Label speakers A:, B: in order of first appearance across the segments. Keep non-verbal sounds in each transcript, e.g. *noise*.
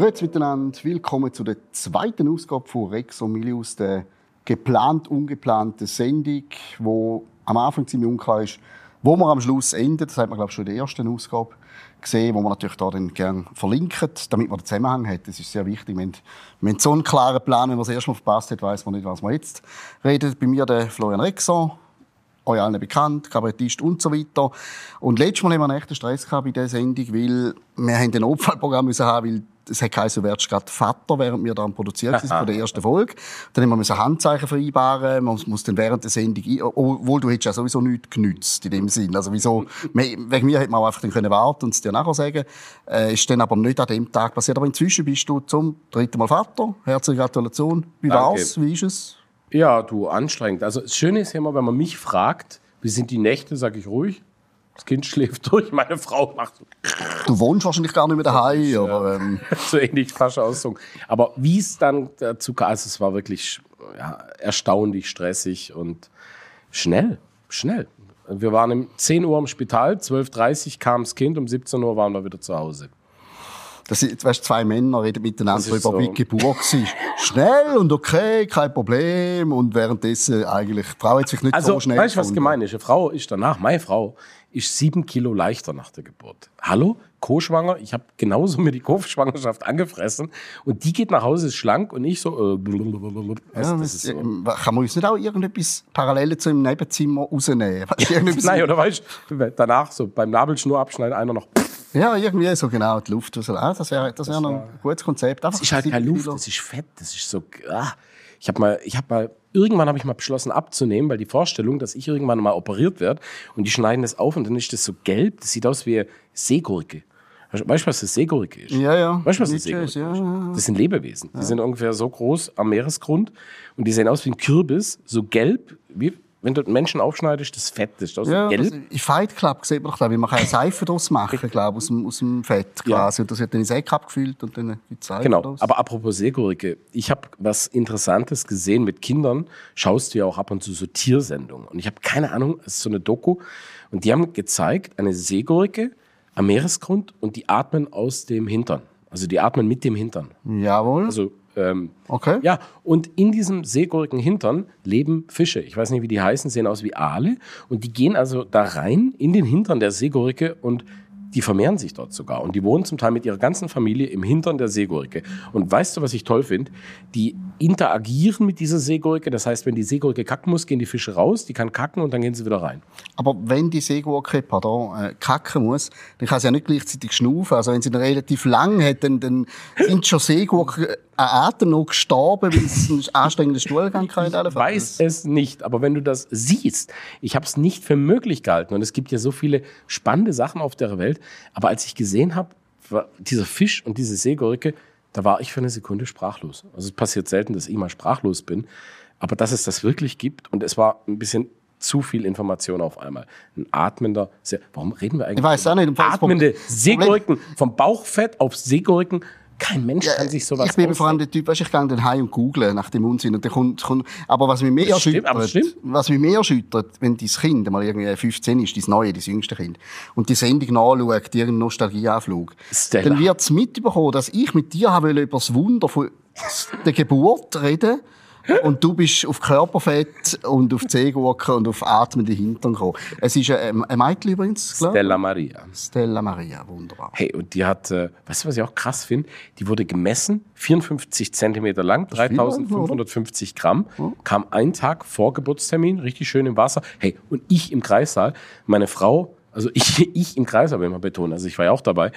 A: Grüezi miteinander, willkommen zu der zweiten Ausgabe von Rex und Milius, der geplant ungeplanten Sendung, wo am Anfang ziemlich unklar ist, wo man am Schluss endet. Das hat man glaube ich schon in der ersten Ausgabe gesehen, wo man natürlich da dann gerne verlinken, damit man den Zusammenhang hat. Das ist sehr wichtig. Wir haben, wir haben so einen klaren Plan, wenn man das erste Mal verpasst hat, weiß man nicht, was man jetzt redet. Bei mir der Florian Rexon, euch allen bekannt, Kabarettist und so weiter. Und letztes Mal haben wir einen echten Stress gehabt bei dieser Sendung, weil wir ein Notfallprogramm müssen haben, weil es hat geheißen, du wärst gerade Vater, während wir da am Produzieren sind von der ersten Folge. Dann haben wir müssen Handzeichen vereinbaren, man muss dann während der Sendung, obwohl du hättest ja sowieso nichts genützt in dem Sinn. Also wieso, *laughs* wegen mir hätte man auch einfach dann können warten und es dir nachher sagen. Äh, ist dann aber nicht an dem Tag passiert. Aber inzwischen bist du zum dritten Mal Vater. Herzliche Gratulation. Wie war's? Wie ist es?
B: Ja, du, anstrengend. Also das Schöne ist ja immer, wenn man mich fragt, wie sind die Nächte, sage ich ruhig. Das Kind schläft durch, meine Frau macht so,
A: Du wohnst wahrscheinlich gar nicht mehr daheim, aber ähm, *laughs*
B: so ähnlich falsche Ausdruck. Aber wie es dann dazu kam, also es war wirklich ja, erstaunlich stressig und schnell, schnell. Wir waren um 10 Uhr im Spital, 12.30 Uhr kam das Kind, um 17 Uhr waren wir wieder zu Hause.
A: Das sind, weißt, zwei Männer reden miteinander darüber,
B: so.
A: wie Geburt war. *laughs* Schnell und okay, kein Problem. Und währenddessen eigentlich, die Frau hat sich nicht
B: Also,
A: so schnell
B: weißt du, was gemein ist? Eine Frau ist danach, meine Frau, ist sieben Kilo leichter nach der Geburt. Hallo? Co-schwanger? Ich habe genauso mir die Co-Schwangerschaft angefressen. Und die geht nach Hause, ist schlank und ich so. Äh, blablabla.
A: Ja, das
B: ist so.
A: Kann man uns nicht auch irgendetwas Parallele zu im Nebenzimmer rausnehmen? Weißt *laughs*
B: Nein, oder weißt du, danach so beim Nabelschnur abschneiden, einer noch.
A: Ja, irgendwie so genau, die Luft. raus. Ah, das wäre das wär noch ein gutes Konzept. Einfach
B: Es ist halt keine Luft, das ist Fett, das ist so. Ah. Ich habe mal, ich habe mal, irgendwann habe ich mal beschlossen abzunehmen, weil die Vorstellung, dass ich irgendwann mal operiert werde und die schneiden das auf und dann ist das so gelb, das sieht aus wie Seegurke. Weißt du, was das Seegurke ist?
A: Ja, ja.
B: Weißt du, was das
A: Nietzsche
B: Seegurke
A: ist, ja, ja.
B: Das sind Lebewesen. Die sind ungefähr so groß am Meeresgrund und die sehen aus wie ein Kürbis, so gelb, wie wenn du Menschen aufschneidest, das Fett das ist aus
A: Ja,
B: gelb.
A: das, in Fight Club sieht man doch, glaub ich, man kann eine Seife daraus machen, glaube aus dem, aus dem Fett quasi. Und das wird dann in Säcke abgefüllt und dann die Seife
B: Genau,
A: daraus.
B: aber apropos Seegurke, ich habe was Interessantes gesehen mit Kindern. Schaust du ja auch ab und zu so Tiersendungen. Und ich habe keine Ahnung, es ist so eine Doku. Und die haben gezeigt, eine Seegurke am Meeresgrund und die atmen aus dem Hintern. Also die atmen mit dem Hintern.
A: Jawohl.
B: Also, ähm,
A: okay.
B: ja, und in diesem Seegurkenhintern leben Fische. Ich weiß nicht, wie die heißen, sehen aus wie Aale. Und die gehen also da rein in den Hintern der Seegurke und die vermehren sich dort sogar. Und die wohnen zum Teil mit ihrer ganzen Familie im Hintern der Seegurke. Und weißt du, was ich toll finde? Die interagieren mit dieser Seegurke. Das heißt, wenn die Seegurke kacken muss, gehen die Fische raus, die kann kacken und dann gehen sie wieder rein.
A: Aber wenn die Seegurke pardon, äh, kacken muss, dann kann sie ja nicht gleichzeitig schnaufen. Also wenn sie dann relativ lang hat, dann, dann sind schon Seegurken äh, an Atemnot gestorben, weil es einen anstrengenden Stuhlgang hatte.
B: Ich weiß es nicht, aber wenn du das siehst, ich habe es nicht für möglich gehalten und es gibt ja so viele spannende Sachen auf der Welt, aber als ich gesehen habe, dieser Fisch und diese Seegurke, da war ich für eine Sekunde sprachlos. Also es passiert selten, dass ich mal sprachlos bin, aber dass es das wirklich gibt und es war ein bisschen zu viel Information auf einmal. Ein atmender, See warum reden wir eigentlich?
A: Ich weiß auch nicht,
B: Atmende Seegurken, vom Bauchfett auf Seegurken. Kein Mensch kann sich sowas
A: ich bin vor allem der Typ, weißt, ich gehe dann heim und google nach dem Unsinn und dann kommt, kommt aber was mich mehr
B: Das
A: erschüttert,
B: stimmt.
A: was mich mehr erschüttert, wenn dein Kind mal irgendwie 15 ist, dein neue, dein jüngste Kind, und die Sendung nachschaut, ihren Nostalgieanflug,
B: Stella.
A: dann wird es mitbekommen, dass ich mit dir habe über das Wunder von der Geburt reden und du bist auf Körperfett und auf Zehgurken und auf atmende Hintern gekommen. Es ist ein, Mädchen übrigens, glaub ich.
B: Stella Maria.
A: Stella Maria, wunderbar.
B: Hey, und die hat, äh, weißt du, was ich auch krass finde? Die wurde gemessen, 54 Zentimeter lang,
A: viel, oder?
B: 3550 Gramm, kam einen Tag vor Geburtstermin, richtig schön im Wasser. Hey, und ich im Kreissaal, meine Frau, also ich, *laughs* ich im Kreissaal will ich mal betonen, also ich war ja auch dabei.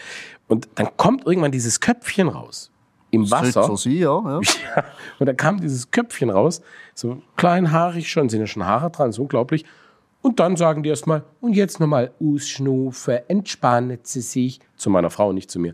B: Und dann kommt irgendwann dieses Köpfchen raus. Im Wasser.
A: so sein, ja. ja. *laughs*
B: Ja, und dann kam dieses Köpfchen raus, so kleinhaarig schon, sind ja schon Haare dran, so unglaublich. Und dann sagen die erstmal, und jetzt nochmal ausschnufen, entspannen Sie sich. Zu meiner Frau, nicht zu mir.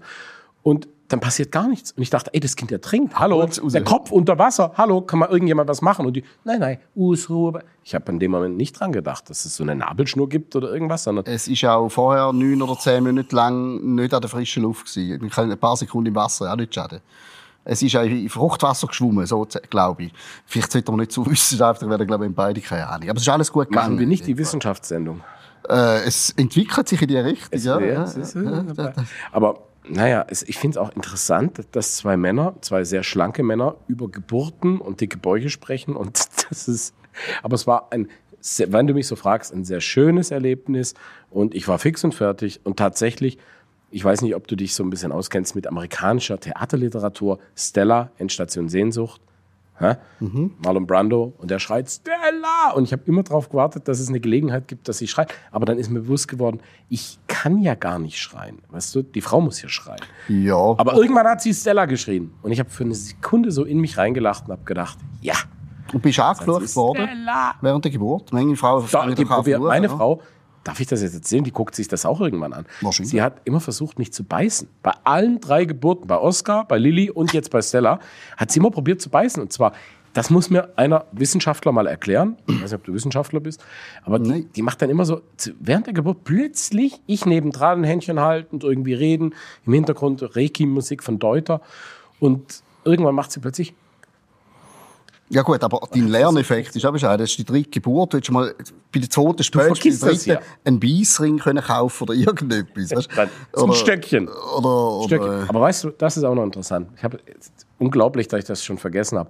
B: Und dann passiert gar nichts. Und ich dachte, ey, das Kind ertrinkt. Hallo, der Kopf unter Wasser. Hallo, kann mal irgendjemand was machen? Und die, nein, nein, Ausruhe. Ich habe an dem Moment nicht dran gedacht, dass es so eine Nabelschnur gibt oder irgendwas, sondern
A: Es ist auch vorher neun oder zehn Minuten lang nicht an der frischen Luft gewesen. Ich kann ein paar Sekunden im Wasser, auch nicht schaden. Es ist auch in Fruchtwasser geschwommen, so glaube ich. Vielleicht sollte man nicht so *laughs* wissenschaftlich werden, glaube ich, beide keine Ahnung. Aber es ist alles gut gegangen.
B: machen wir nicht die Wissenschaftssendung.
A: Äh, es entwickelt sich in die Richtung.
B: Es-
A: ja,
B: ja,
A: ja,
B: es ist-
A: ja, ja.
B: Aber naja, es, ich finde es auch interessant, dass zwei Männer, zwei sehr schlanke Männer, über Geburten und dicke Bäuche sprechen. Und *laughs* das ist, aber es war ein, wenn du mich so fragst, ein sehr schönes Erlebnis. Und ich war fix und fertig. Und tatsächlich, ich weiß nicht, ob du dich so ein bisschen auskennst mit amerikanischer Theaterliteratur. Stella, Endstation Sehnsucht. Hä? Marlon Brando und der schreit Stella und ich habe immer darauf gewartet, dass es eine Gelegenheit gibt, dass sie schreit. Aber dann ist mir bewusst geworden, ich kann ja gar nicht schreien. Weißt du, die Frau muss ja schreien.
A: ja.
B: Aber irgendwann hat sie Stella geschrien und ich habe für eine Sekunde so in mich reingelacht und habe gedacht, ja,
A: Und bist angeflucht worden
B: Stella.
A: während der Geburt? Manche Frauen
B: Da, die, wir, meine
A: ja.
B: Frau, darf ich das jetzt erzählen? Die guckt sich das auch irgendwann an.
A: Wahrscheinlich.
B: Sie hat immer versucht, mich zu beißen. Bei allen drei Geburten, bei Oscar, bei Lilly und jetzt bei Stella, hat sie immer probiert zu beißen. Und zwar, das muss mir einer Wissenschaftler mal erklären. Ich weiß nicht, ob du Wissenschaftler bist. Aber die, die macht dann immer so, während der Geburt plötzlich, ich nebendran ein Händchen halten und irgendwie reden. Im Hintergrund Reiki-Musik von Deuter. Und irgendwann macht sie plötzlich,
A: Ja gut, aber dein Lerneffekt ist auch bescheiden. Das ist die dritte Geburt. Du hättest mal bei der zweiten spätestens der dritten
B: ja.
A: einen Beissring können kaufen oder *laughs* irgendetwas. weißt?
B: Dann zum Stöckchen.
A: Oder, oder,
B: Aber weißt du, das ist auch noch interessant. Ich habe unglaublich, dass ich das schon vergessen habe.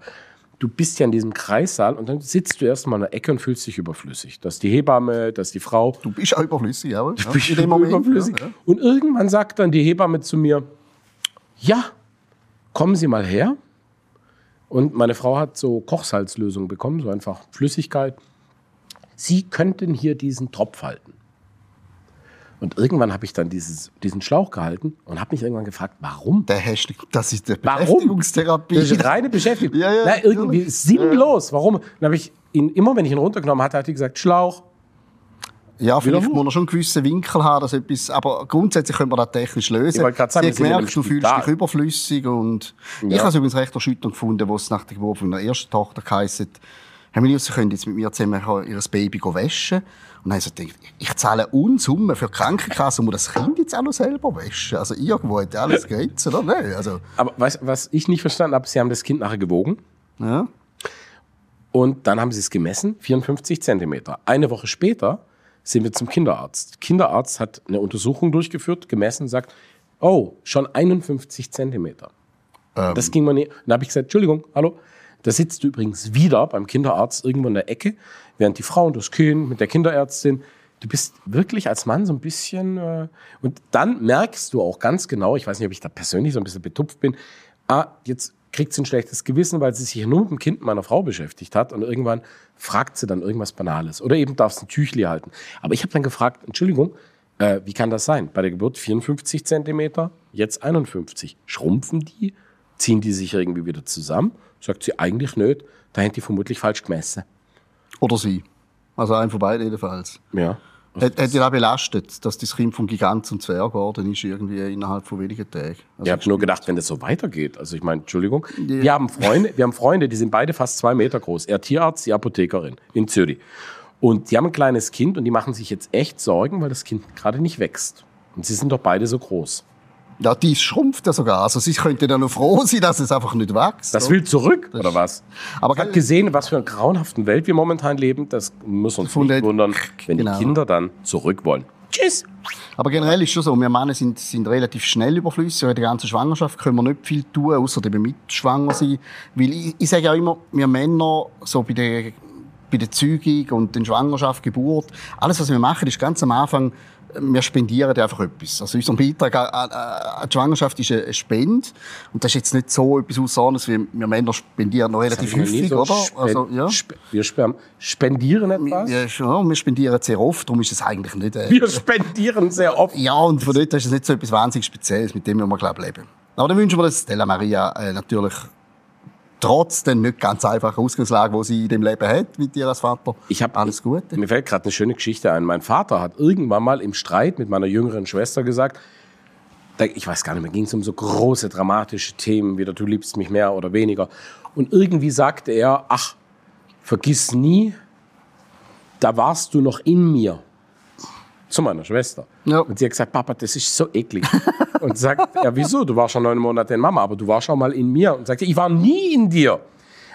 B: Du bist ja in diesem Kreissaal und dann sitzt du erstmal in der Ecke und fühlst dich überflüssig. Das ist die Hebamme, das ist die Frau.
A: du bist auch überflüssig. Ja,
B: Du bist
A: in dem Moment,
B: überflüssig.
A: Ja, ja.
B: Und irgendwann sagt dann die Hebamme zu mir, ja, kommen Sie mal her. Und meine Frau hat so Kochsalzlösung bekommen, so einfach Flüssigkeit. Sie könnten hier diesen Tropf halten. Und irgendwann habe ich dann dieses, diesen Schlauch gehalten und habe mich irgendwann gefragt, warum?
A: Der Hashtag, das ist der
B: Warum?
A: Beschäftigungstherapie.
B: Das ist reine Beschäftigung. *laughs*
A: Ja, ja,
B: Na, irgendwie
A: natürlich.
B: sinnlos. Warum? Dann habe ich ihn, immer wenn ich ihn runtergenommen hatte, hat er gesagt, Schlauch.
A: Ja, vielleicht muss er schon einen gewissen Winkel haben, dass etwas, aber grundsätzlich können wir das technisch lösen.
B: Ich sagen,
A: Sie gemerkt, du fühlst dich überflüssig und ich
B: Ja.
A: habe es übrigens recht erschütternd gefunden, wo es nach der Geburt meiner ersten Tochter geheißen Herr Milius, Sie können jetzt mit mir zusammen ihr Baby waschen. Und dann habe ich so gedacht, ich zahle Unsummen für die Krankenkasse und muss das Kind jetzt auch noch selber waschen. Also irgendwo hat alles Grenzen, oder? Nein, also,
B: Aber weißt, was ich nicht verstanden habe, sie haben das Kind nachher gewogen
A: ja.
B: und dann haben sie es gemessen, 54 Zentimeter. Eine Woche später sind wir zum Kinderarzt. Der Kinderarzt hat eine Untersuchung durchgeführt, gemessen, sagt, oh, schon 51 Zentimeter.
A: Ähm.
B: Das ging mir nicht. Dann habe ich gesagt, Entschuldigung, hallo. Da sitzt du übrigens wieder beim Kinderarzt irgendwo in der Ecke, während die Frau und das Kind mit der Kinderärztin. Du bist wirklich als Mann so ein bisschen. Äh, und dann merkst du auch ganz genau, ich weiß nicht, ob ich da persönlich so ein bisschen betupft bin, ah, jetzt kriegt sie ein schlechtes Gewissen, weil sie sich nur mit dem Kind meiner Frau beschäftigt hat und irgendwann fragt sie dann irgendwas Banales. Oder eben darf sie ein Tüchli halten. Aber ich habe dann gefragt, Entschuldigung, äh, wie kann das sein? Bei der Geburt 54 Zentimeter, jetzt 51. Schrumpfen die? Ziehen die sich irgendwie wieder zusammen? Sagt sie eigentlich nicht. Da hätte die vermutlich falsch gemessen.
A: Oder sie. Also ein von beiden jedenfalls.
B: Ja.
A: Hat, hat dich auch belastet, dass das Kind vom Gigant zum Zwerg geworden ist, irgendwie innerhalb von wenigen Tagen? Also,
B: Ich habe nur gedacht, wenn das so weitergeht, also ich meine, Entschuldigung, wir haben Freunde, wir haben Freunde, die sind beide fast zwei Meter groß. Er Tierarzt, die Apothekerin in Zürich. Und die haben ein kleines Kind und die machen sich jetzt echt Sorgen, weil das Kind gerade nicht wächst. Und sie sind doch beide so groß.
A: Ja, dies schrumpft ja sogar. Also sie könnten ja noch froh sein, dass es einfach nicht wächst.
B: Das will zurück, oder was?
A: Aber
B: ich habe gesehen, was für eine grauenhaften Welt wir momentan leben. Das muss uns
A: Von
B: nicht
A: der-
B: wundern, wenn
A: Genau.
B: die Kinder dann zurück wollen. Tschüss!
A: Aber generell ist schon so, wir Männer sind, sind relativ schnell überflüssig. In der ganzen Schwangerschaft können wir nicht viel tun, außer eben mitschwanger sein. Weil ich, ich sage auch immer, wir Männer, so bei der, bei der Zeugung und der Schwangerschaft, Geburt, alles, was wir machen, ist ganz am Anfang, wir spendieren einfach etwas. Also unser Beitrag an, an, die Schwangerschaft ist eine Spende. Und das ist jetzt nicht so etwas Außerordentliches, wie wir Männer spendieren noch relativ häufig,
B: so
A: oder? Also, ja.
B: sp- Wir spen- spendieren etwas.
A: Ja, schon, wir spendieren sehr oft, darum ist es eigentlich nicht... Äh,
B: Wir spendieren sehr oft.
A: ja, und von dort ist es nicht so etwas wahnsinnig Spezielles, mit dem wir, glaube ich, leben. Aber dann wünschen wir das Stella Maria äh, natürlich trotz der nicht ganz einfachen Ausgangslage, die sie in dem Leben hat, mit ihr als Vater,
B: Ich hab,
A: alles Gute.
B: Mir fällt gerade eine schöne Geschichte ein. Mein Vater hat irgendwann mal im Streit mit meiner jüngeren Schwester gesagt, ich weiß gar nicht mehr, ging es um so große dramatische Themen, wie du liebst mich mehr oder weniger. Und irgendwie sagte er, ach, vergiss nie, da warst du noch in mir. Zu meiner Schwester.
A: Ja.
B: Und sie hat gesagt, Papa, das ist so eklig. *laughs* und sagt, ja, wieso? Du warst schon neun Monate in Mama, aber du warst schon mal in mir. Und sagte, ich war nie in dir.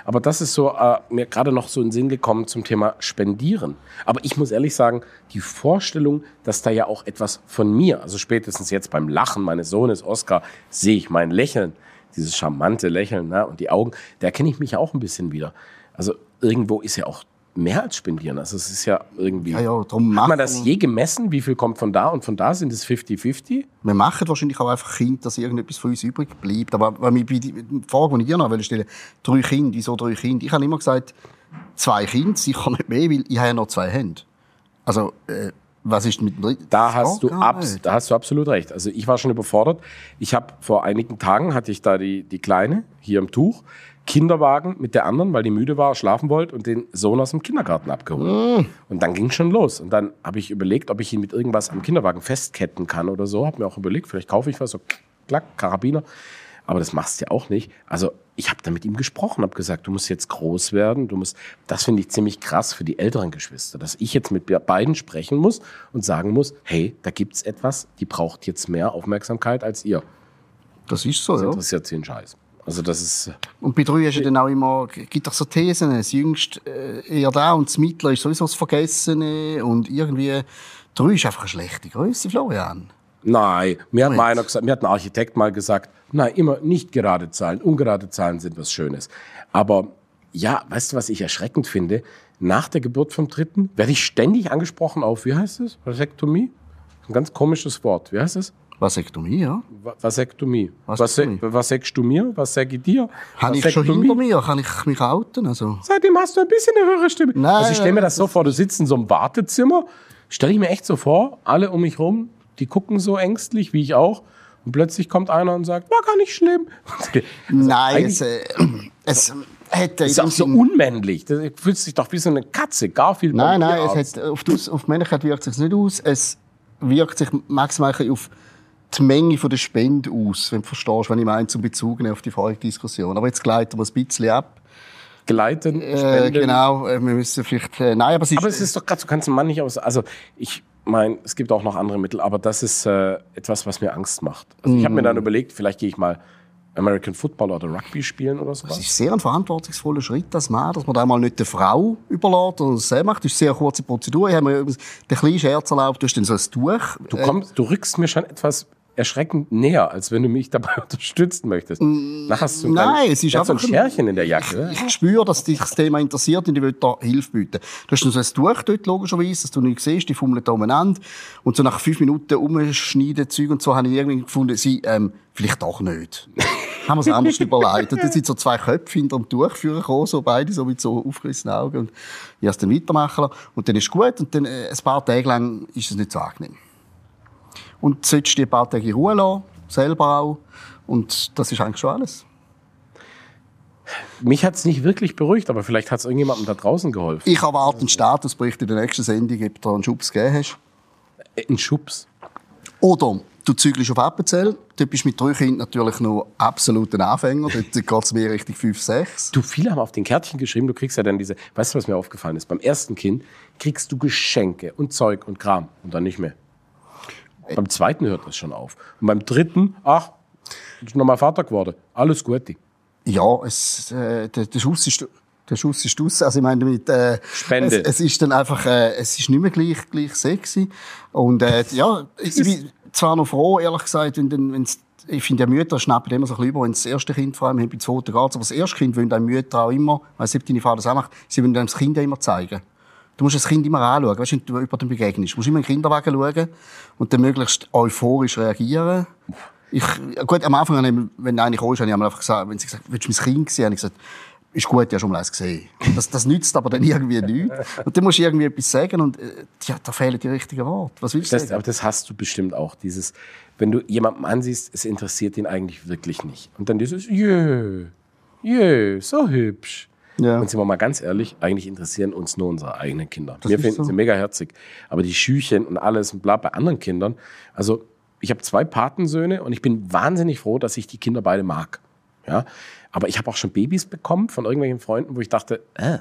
B: Aber das ist so äh, mir gerade noch so in den Sinn gekommen zum Thema Spendieren. Aber ich muss ehrlich sagen, die Vorstellung, dass da ja auch etwas von mir, also spätestens jetzt beim Lachen meines Sohnes Oskar, sehe ich mein Lächeln, dieses charmante Lächeln ne, und die Augen, da erkenne ich mich ja auch ein bisschen wieder. Also irgendwo ist ja auch mehr als spendieren. Also es ist ja irgendwie.
A: Ja, ja, darum
B: Hat man das je gemessen? Wie viel kommt von da und von da? Sind es 50-50?
A: Wir machen wahrscheinlich auch einfach Kinder, dass irgendetwas von uns übrig bleibt. Aber wenn wir bei die Frage, die ich dir noch stellen drei Kinder, wieso drei Kinder? Ich habe immer gesagt, zwei Kinder, sicher nicht mehr, weil ich habe ja noch zwei Hände. Also, äh, was ist mit dem dritten?
B: Da hast, du
A: Frage
B: abs da hast du absolut recht. Also ich war schon überfordert. Ich habe vor einigen Tagen hatte ich da die, die Kleine hier im Tuch, Kinderwagen mit der anderen, weil die müde war, schlafen wollte und den Sohn aus dem Kindergarten abgeholt. Und dann ging schon los. Und dann habe ich überlegt, ob ich ihn mit irgendwas am Kinderwagen festketten kann oder so. Habe mir auch überlegt, vielleicht kaufe ich was, so klack, Karabiner. Aber das machst du ja auch nicht. Also ich habe da mit ihm gesprochen, habe gesagt, du musst jetzt groß werden. Du musst, das finde ich ziemlich krass für die älteren Geschwister, dass ich jetzt mit beiden sprechen muss und sagen muss, hey, da gibt's etwas, die braucht jetzt mehr Aufmerksamkeit als ihr.
A: Das ist so,
B: Das
A: ja.
B: interessiert sie einen Scheiß. Also das ist,
A: Und bei drei hast du dann auch immer, gibt doch so Thesen, das Jüngste äh, eher da und das Mittlere ist sowieso das Vergessene und irgendwie, drei ist einfach eine schlechte Größe, Florian.
B: nein, mir hat einer gesagt, mir hat ein Architekt mal gesagt, nein, immer nicht gerade Zahlen, ungerade Zahlen sind was Schönes. Aber ja, weißt du, was ich erschreckend finde? Nach der Geburt vom Dritten werde ich ständig angesprochen auf, wie heißt es? Vasektomie? Ein ganz komisches Wort. Wie heißt es?
A: Vasektomie, ja.
B: Va- Vasektomie.
A: Vasektomie.
B: Vase- Was sagst du mir? Was sag ich dir?
A: Habe ich schon hinter mir, kann ich mich outen, also.
B: Seitdem hast du ein bisschen eine höhere Stimme.
A: Nein,
B: also ich stelle mir
A: nein,
B: das so vor, du sitzt in so einem Wartezimmer, stelle ich mir echt so vor, alle um mich rum, die gucken so ängstlich, wie ich auch. Und plötzlich kommt einer und sagt, war gar nicht schlimm. *laughs*
A: Nein,
B: eigentlich-
A: es, äh, es hätte
B: ist auch so unmännlich. Das fühlt sich doch wie so eine Katze. Garfield.
A: Nein, nein,
B: Vampirarzt.
A: es hat, auf, die, auf die Männlichkeit wirkt es sich nicht aus. Es wirkt sich maximal auf die Menge von der Spende aus, wenn du verstehst, wenn ich meine, zum Bezug auf die vorige Diskussion. Aber jetzt gleiten wir ein bisschen ab.
B: Gleiten,
A: Äh, genau, äh, wir müssen vielleicht, äh, nein, aber es ist,
B: Aber es ist doch gerade, du kannst einen Mann nicht aus. Also ich meine, es gibt auch noch andere Mittel, aber das ist äh, etwas, was mir Angst macht. Also ich habe mir dann überlegt, vielleicht gehe ich mal American Football oder Rugby spielen oder
A: es
B: sowas.
A: ist sehr ein verantwortungsvoller Schritt als Mann, dass man da mal nicht der Frau überlässt, es selber macht. Das ist eine sehr kurze Prozedur. Ich habe mir den kleinen Scherz erlaubt, du hast dann so ein Tuch.
B: Du kommst, du rückst mir schon etwas erschreckend näher, als wenn du mich dabei *laughs* unterstützen möchtest. Nachher hast du ein
A: Mm, Nein, es ist
B: hast so ein
A: einfach
B: Scherchen in der Jacke. oder?
A: Ich spüre, dass dich das Thema interessiert und ich will da Hilfe bieten. Du hast so ein Tuch dort, logischerweise, dass du nicht siehst, die fummeln da umeinander. Und so nach fünf Minuten umschneiden, Zeug und so, habe ich irgendwie gefunden, sie, ähm, vielleicht doch nicht. *laughs* haben wir es anders überlegt. Und dann sind so zwei Köpfe hinter dem Tuch gekommen, so beide so mit so aufgerissenen Augen. Und ich habe es dann weitermachen lassen. Und dann ist es gut. Und dann, äh, ein paar Tage lang ist es nicht so angenehm. Und du solltest die paar Tage Ruhe lassen, selber auch. Und das ist eigentlich schon alles.
B: Mich hat es nicht wirklich beruhigt, aber vielleicht hat es irgendjemandem da draußen geholfen.
A: Ich erwarte einen Statusbericht in der nächsten Sendung, ob du einen Schubs gegeben hast.
B: Äh, Ein Schubs.
A: Oder du zügelst auf Appenzell. Dort bist du mit drei Kindern natürlich noch absolut ein Anfänger. Dort *laughs* geht es mehr Richtung 5, 6.
B: Du, viele haben auf den Kärtchen geschrieben, du kriegst ja dann diese, weißt du, was mir aufgefallen ist? Beim ersten Kind kriegst du Geschenke und Zeug und Kram und dann nicht mehr. Beim zweiten hört das schon auf. Und beim dritten, ach, ist nochmal Vater geworden. Alles Gute.
A: Ja, es, äh, der, der Schuss ist... Der Schuss ist aus. Also ich meine damit, äh,
B: Spende.
A: Es, es ist dann einfach, äh, es ist nicht mehr gleich, gleich sexy. Und äh, ja, ich bin zwar noch froh, ehrlich gesagt, wenn, dann- wenn's, ich finde ja Mütter schnappen immer so ein bisschen über, wenn das erste Kind vor allem haben, bei zweiten geht's. Aber das erste Kind wollen einem Mütter auch immer, ich weiss nicht, ob deine Frau das auch macht, sie wollen einem das Kind immer zeigen. Du musst das Kind immer anschauen, weißt wenn du über dem begegnest. Du musst immer in den Kinderwagen schauen und dann möglichst euphorisch reagieren. Ich, gut, am Anfang, ich, wenn eine kam, habe ich einfach gesagt, wenn sie gesagt willst du mein Kind sehen? habe ich gesagt, ist gut, ja schon mal eins gesehen. Das, das nützt aber dann irgendwie nichts. Und dann musst du irgendwie etwas sagen und äh, ja, da fehlen die richtigen Worte. Was willst du
B: Das,
A: sagen?
B: aber das hast du bestimmt auch. Dieses, wenn du jemanden ansiehst, es interessiert ihn eigentlich wirklich nicht. Und dann dieses, jö, jö, so hübsch.
A: Ja.
B: Und sind wir mal ganz ehrlich, eigentlich interessieren uns nur unsere eigenen Kinder.
A: Das
B: Wir
A: ist
B: finden
A: so.
B: sie mega herzig. Aber die Schüchen und alles und bla bei anderen Kindern. Also, ich habe zwei Patensöhne und ich bin wahnsinnig froh, dass ich die Kinder beide mag. Ja. Aber ich habe auch schon Babys bekommen von irgendwelchen Freunden, wo ich dachte, äh,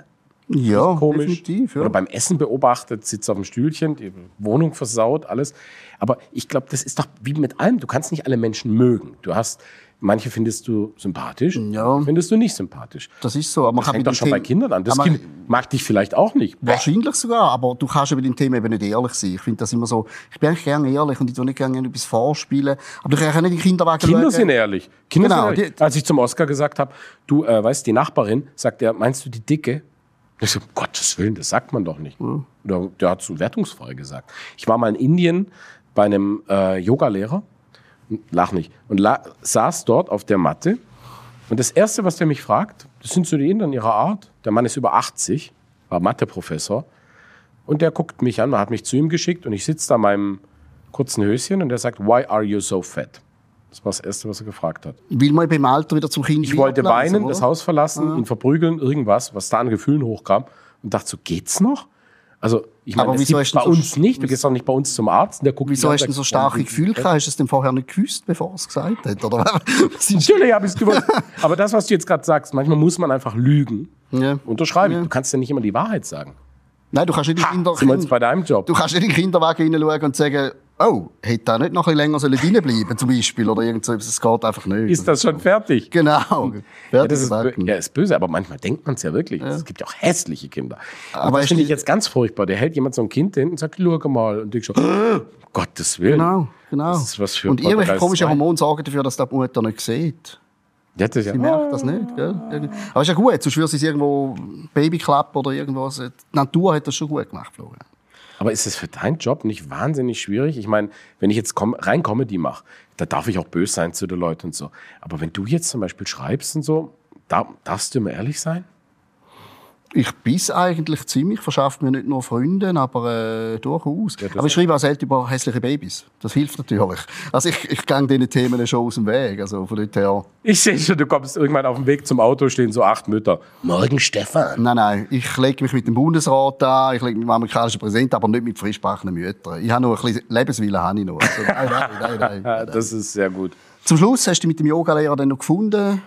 A: ja,
B: komisch.
A: Ja.
B: Oder beim Essen beobachtet, sitzt auf dem Stühlchen, die Wohnung versaut, alles. Aber ich glaube, das ist doch wie mit allem. Du kannst nicht alle Menschen mögen. Du hast manche findest du sympathisch,
A: Ja.
B: findest du nicht sympathisch.
A: Das ist so. Aber
B: Das hängt
A: bei
B: doch schon bei
A: Thema-
B: Kindern an. Das Kind mag dich vielleicht auch nicht.
A: Wahrscheinlich sogar, aber du kannst über dem Thema eben nicht ehrlich sein. Ich finde das immer so, ich bin eigentlich gerne ehrlich und ich tue nicht gerne etwas vorspielen. Aber du kannst auch nicht in den Kinderwagen
B: Kinder sind ehrlich. Kinder
A: Genau,
B: sind ehrlich. Als ich zum Oscar gesagt habe, du äh, weißt, die Nachbarin, sagt er, meinst du die Dicke? Ich so, um Gottes Willen, das sagt man doch nicht. Oder der hat so wertungsfrei gesagt. Ich war mal in Indien bei einem äh, Yogalehrer, lach nicht, und la saß dort auf der Matte. Und das Erste, was der mich fragt, das sind so die Inder in ihrer Art. Der Mann ist über 80, war Matheprofessor. Und der guckt mich an, man hat mich zu ihm geschickt und ich sitze da in meinem kurzen Höschen und der sagt, why are you so fat? Das war das Erste, was er gefragt hat.
A: Will man beim Alter wieder zum Kind
B: Ich wollte weinen,
A: oder?
B: das Haus verlassen, ihn verprügeln, irgendwas, was da an Gefühlen hochkam und dachte so, geht's noch? Also, ich meine,
A: Aber wieso
B: bei
A: so-
B: uns nicht. Du gehst auch nicht bei uns zum Arzt und der guckt
A: Wieso hast du denn so starke Gefühle gehabt? Hast du es denn vorher nicht gewusst, bevor er es gesagt hat? Oder? *laughs*
B: Natürlich habe ich es gewusst. Aber das, was du jetzt gerade sagst, manchmal muss man einfach lügen.
A: ja.
B: Unterschreibe.
A: Ja.
B: Du kannst ja nicht immer die Wahrheit sagen.
A: Nein, du kannst nicht in den Kinder
B: Sind wir jetzt bei deinem Job?
A: Du kannst nicht in den Kinderwagen hineinschauen und sagen, oh, hätte da nicht noch ein bisschen länger reinbleiben zum Beispiel, oder irgend so. Das geht einfach nicht.
B: Ist das schon fertig?
A: Genau.
B: Ja, das ist,
A: Fertig
B: ja, ist böse, aber manchmal denkt man es ja wirklich. Es gibt ja auch hässliche Kinder. Aber das
A: es
B: finde ich jetzt ganz furchtbar. Der hält jemand so ein Kind hin und sagt, schau mal. Und ich so, Gottes Willen.
A: Genau, genau. Und irgendwelche komischen. Hormone sorgen dafür, dass die Mutter nicht sieht.
B: Ja, das ist ja,
A: Die merkt das nicht, gell? Aber ist ja gut, sonst würde sie es irgendwo Babyklapp oder irgendwas. Die Natur hat das schon gut gemacht, Florian.
B: Aber ist es für deinen Job nicht wahnsinnig schwierig? Ich meine, wenn ich jetzt kom rein Comedy mache, da darf ich auch böse sein zu den Leuten und so. Aber wenn du jetzt zum Beispiel schreibst und so, da, darfst du immer ehrlich sein?
A: Ich bin eigentlich ziemlich, verschafft mir nicht nur Freunde, aber äh, durchaus.
B: das
A: aber ich schreibe auch selten über hässliche Babys. Das hilft natürlich. Also ich, ich gehe diesen Themen schon aus dem Weg. Also von dort her.
B: Ich sehe schon, du kommst irgendwann auf dem Weg zum Auto, stehen so acht Mütter. Morgen Stefan.
A: Nein, nein, ich lege mich mit dem Bundesrat an, ich lege mich mit dem amerikanischen Präsidenten, aber nicht mit frischsprechenden Müttern. Ich habe noch ein bisschen Lebenswille, habe ich noch. Also, nein, nein, nein, nein, *laughs*
B: Ja,
A: nein.
B: das ist sehr gut.
A: Zum Schluss hast du mit dem Yogalehrer dann noch gefunden.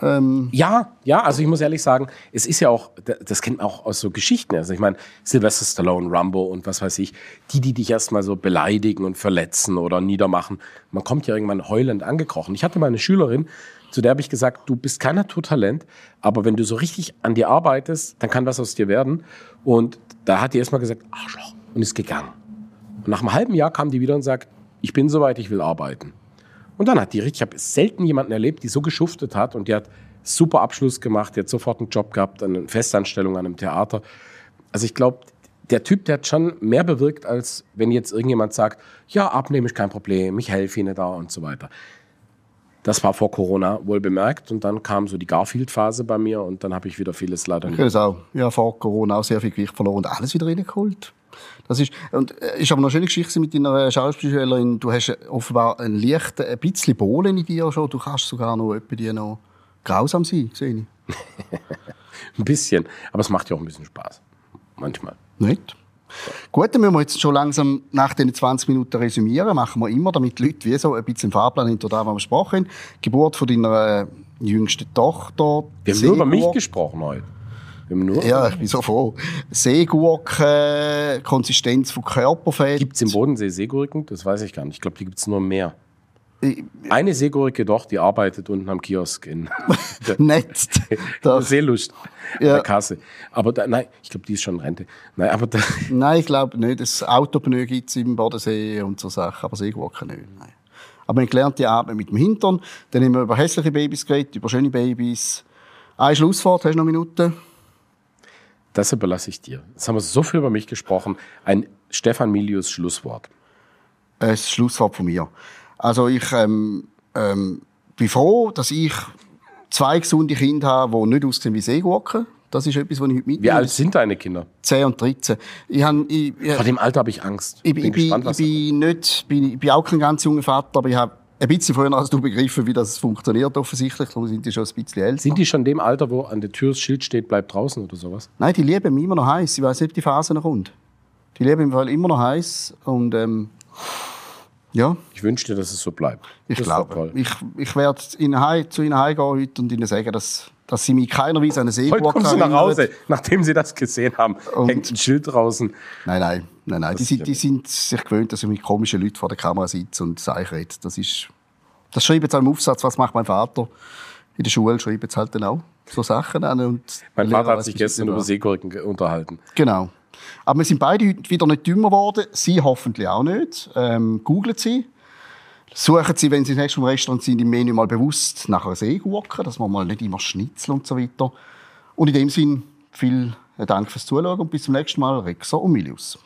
A: Ähm,
B: Ja, ja, also ich muss ehrlich sagen, es ist ja auch, das kennt man auch aus so Geschichten. Also ich meine, Sylvester Stallone, Rambo und was weiß ich, die, die dich erstmal so beleidigen und verletzen oder niedermachen, man kommt ja irgendwann heulend angekrochen. Ich hatte mal eine Schülerin, zu der habe ich gesagt, du bist kein Naturtalent, aber wenn du so richtig an dir arbeitest, dann kann was aus dir werden. Und da hat die erstmal gesagt, Arschloch, und ist gegangen. Und nach einem halben Jahr kam die wieder und sagt, ich bin soweit, ich will arbeiten. Und dann hat die richtig, ich habe selten jemanden erlebt, die so geschuftet hat und die hat super Abschluss gemacht, die hat sofort einen Job gehabt, eine Festanstellung an einem Theater. Also ich glaube, der Typ, der hat schon mehr bewirkt, als wenn jetzt irgendjemand sagt, ja, abnehmen ist kein Problem, ich helfe Ihnen da und so weiter. Das war vor Corona wohl bemerkt und dann kam so die Garfield-Phase bei mir und dann habe ich wieder vieles leider
A: ich
B: nicht.
A: auch. Ja, vor Corona auch sehr viel Gewicht verloren und alles wieder reingeholt. Das ist, und äh, ist aber noch eine schöne Geschichte mit deiner Schauspielerin. Du hast offenbar ein leichten, ein bisschen Bohlen in dir schon. Du kannst sogar noch etwa die noch grausam sein, sehe ich. *laughs*
B: Ein bisschen, aber es macht ja auch ein bisschen Spaß. Manchmal.
A: Nicht? Gut, dann müssen wir jetzt schon langsam nach den 20 Minuten resümieren. Machen wir immer, damit die Leute wie so ein bisschen Fahrplan hinter da, was wir gesprochen haben. Geburt von deiner äh, jüngsten Tochter.
B: Wir haben nur über mich gesprochen heute.
A: Ja, ich bin so froh. Seegurke, Konsistenz von Körperfett.
B: Gibt es im Bodensee Seegurken? Das weiß ich gar nicht. Ich glaube, die gibt es nur mehr. Eine Seegurke doch, die arbeitet unten am Kiosk in *laughs* *laughs* der,
A: Nett.
B: der Seelust,
A: Ja.
B: der Kasse. Aber da, nein, ich glaube, die ist schon in Rente. Nein, aber da, *laughs*
A: nein, ich glaube nicht. Das Autopneu gibt es im Bodensee und so Sachen, aber Seegurke nicht. Nein. Aber wir gelernt die Atmen mit dem Hintern. Dann haben wir über hässliche Babys geredet, über schöne Babys. Ein Schlusswort, hast du noch Minuten?
B: Das überlasse ich dir. Jetzt haben wir so viel über mich gesprochen. Ein Stefan Milius Schlusswort.
A: Ein Schlusswort von mir. Also ich ähm, ähm, bin froh, dass ich zwei gesunde Kinder habe, die nicht aussehen wie Seegurken. Das ist etwas, was ich heute mitnehme.
B: Wie alt sind deine Kinder?
A: 10 und 13. Ich, hab, ich,
B: Vor dem Alter habe ich Angst.
A: ich, bin- ich,
B: gespannt,
A: ich bin nicht, bin, ich bin auch kein ganz junger Vater, aber ich habe ein bisschen früher als du begriffen, wie das funktioniert offensichtlich. Darum sind die schon ein bisschen älter.
B: Sind die schon in dem Alter, wo an der Tür das Schild steht, bleib draußen oder sowas?
A: Nein, die lieben immer noch heiß. Ich weiß nicht, ob die Phase noch kommt. Die lieben im Fall immer noch heiß und ähm, ja,
B: Ich wünsche dir, dass es so bleibt.
A: ich
B: Das
A: glaube. Ich, ich werde zu ihnen heimgehen heute und ihnen sagen, dass, dass sie mich keiner Weise an eine
B: Heute
A: Seegurke
B: kommen sie nach. Hause, nachdem sie das gesehen haben.
A: Und-
B: hängt ein Schild draußen.
A: Nein, nein, nein, nein. Die, sind, die sind sich gewöhnt, dass ich mit komischen Leuten vor der Kamera sitze und rede. Das ist Das schreibt jetzt auch im Aufsatz, was macht mein Vater in der Schule, schreibt jetzt halt dann auch so Sachen an. Und
B: Mein Vater
A: Lehrer
B: hat sich gestern über. Seegurken unterhalten.
A: Genau. Aber wir sind beide heute wieder nicht dümmer geworden. Sie hoffentlich auch nicht. Ähm, googlen Sie. Suchen Sie, wenn Sie das nächste im Restaurant sind, im Menü mal bewusst nach einer Seegurke, dass man mal nicht immer Schnitzel und so weiter. Und in dem Sinn, vielen Dank fürs Zuschauen und bis zum nächsten Mal. Rexo und Milius.